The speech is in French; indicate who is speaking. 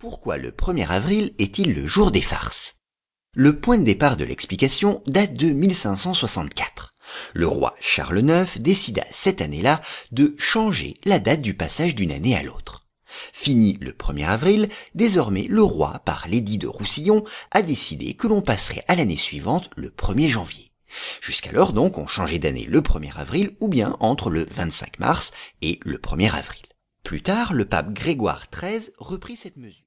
Speaker 1: Pourquoi le 1er avril est-il le jour des farces? Le point de départ de l'explication date de 1564. Le roi Charles IX décida cette année-là de changer la date du passage d'une année à l'autre. Fini le 1er avril, désormais le roi, par l'édit de Roussillon, a décidé que l'on passerait à l'année suivante le 1er janvier. Jusqu'alors donc on changeait d'année le 1er avril ou bien entre le 25 mars et le 1er avril. Plus tard, le pape Grégoire XIII reprit cette mesure.